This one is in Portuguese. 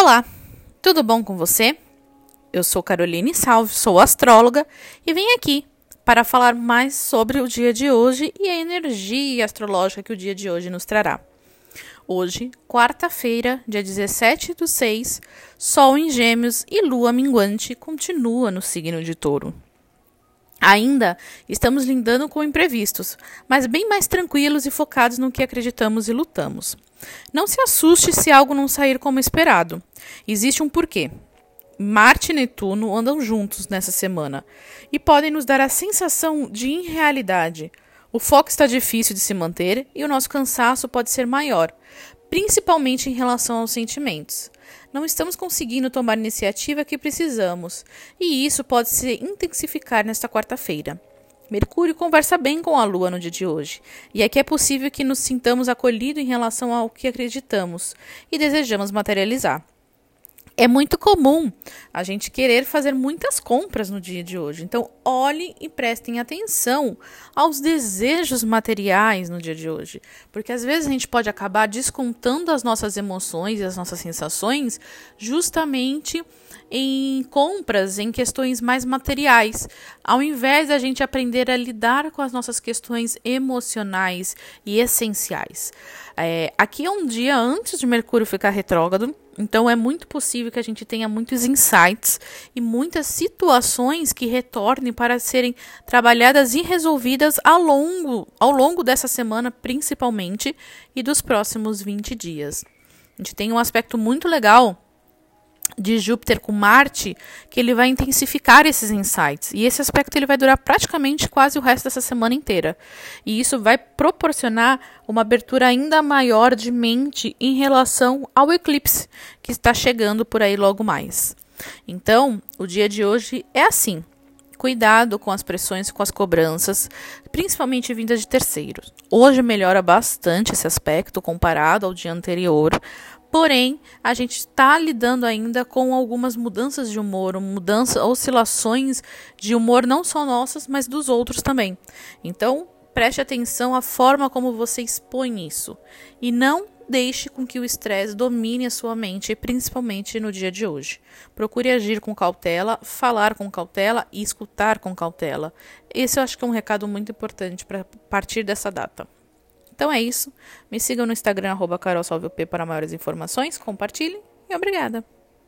Olá, tudo bom com você? Eu sou Caroline Salve, sou astróloga e vim aqui para falar mais sobre o dia de hoje e a energia astrológica que o dia de hoje nos trará. Hoje, quarta-feira, dia 17 do 6, Sol em Gêmeos e Lua minguante continua no signo de Touro. Ainda estamos lidando com imprevistos, mas bem mais tranquilos e focados no que acreditamos e lutamos. Não se assuste se algo não sair como esperado. Existe um porquê. Marte e Netuno andam juntos nessa semana e podem nos dar a sensação de irrealidade. O foco está difícil de se manter e o nosso cansaço pode ser maior, principalmente em relação aos sentimentos não estamos conseguindo tomar a iniciativa que precisamos, e isso pode se intensificar nesta quarta-feira. Mercúrio conversa bem com a Lua no dia de hoje, e aqui é possível que nos sintamos acolhidos em relação ao que acreditamos e desejamos materializar é muito comum a gente querer fazer muitas compras no dia de hoje. Então, olhem e prestem atenção aos desejos materiais no dia de hoje, porque às vezes a gente pode acabar descontando as nossas emoções e as nossas sensações justamente em compras, em questões mais materiais, ao invés da gente aprender a lidar com as nossas questões emocionais e essenciais. É, aqui é um dia antes de Mercúrio ficar retrógrado, então é muito possível que a gente tenha muitos insights e muitas situações que retornem para serem trabalhadas e resolvidas ao longo, ao longo dessa semana, principalmente, e dos próximos 20 dias. A gente tem um aspecto muito legal de Júpiter com Marte, que ele vai intensificar esses insights. E esse aspecto ele vai durar praticamente quase o resto dessa semana inteira. E isso vai proporcionar uma abertura ainda maior de mente em relação ao eclipse que está chegando por aí logo mais. Então, o dia de hoje é assim. Cuidado com as pressões, com as cobranças, principalmente vindas de terceiros. Hoje melhora bastante esse aspecto comparado ao dia anterior, Porém, a gente está lidando ainda com algumas mudanças de humor, mudanças, oscilações de humor não só nossas, mas dos outros também. Então, preste atenção à forma como você expõe isso e não deixe com que o estresse domine a sua mente, principalmente no dia de hoje. Procure agir com cautela, falar com cautela e escutar com cautela. Esse eu acho que é um recado muito importante para partir dessa data. Então é isso. Me sigam no Instagram, arroba para maiores informações. Compartilhem e obrigada.